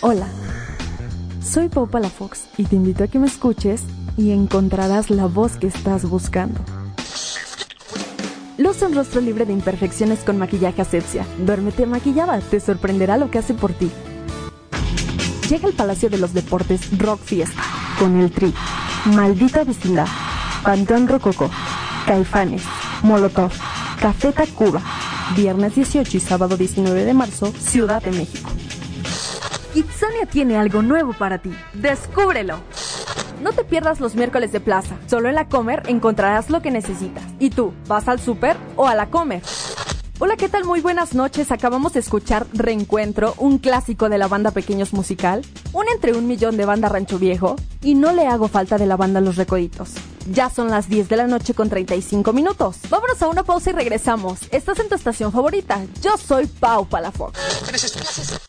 Hola, soy Pau Palafox y te invito a que me escuches y encontrarás la voz que estás buscando. Luce un rostro libre de imperfecciones con maquillaje asepsia. Duérmete maquillada, te sorprenderá lo que hace por ti. Llega al Palacio de los Deportes Rock Fiesta con el Tri, Maldita Vecindad, Pantón Rococo, Caifanes, Molotov, Café Tacuba, viernes 18 y sábado 19 de marzo, Ciudad de México. Kitsania tiene algo nuevo para ti. ¡Descúbrelo! No te pierdas los miércoles de plaza. Solo en la Comer encontrarás lo que necesitas. ¿Y tú, vas al súper o a la Comer? Hola, ¿qué tal? Muy buenas noches. Acabamos de escuchar Reencuentro, un clásico de la banda Pequeños Musical, un entre un millón de banda Rancho Viejo, y no le hago falta de la banda Los Recoditos. Ya son las 10 de la noche con 35 minutos. Vámonos a una pausa y regresamos. Estás en tu estación favorita. Yo soy Pau Palafox.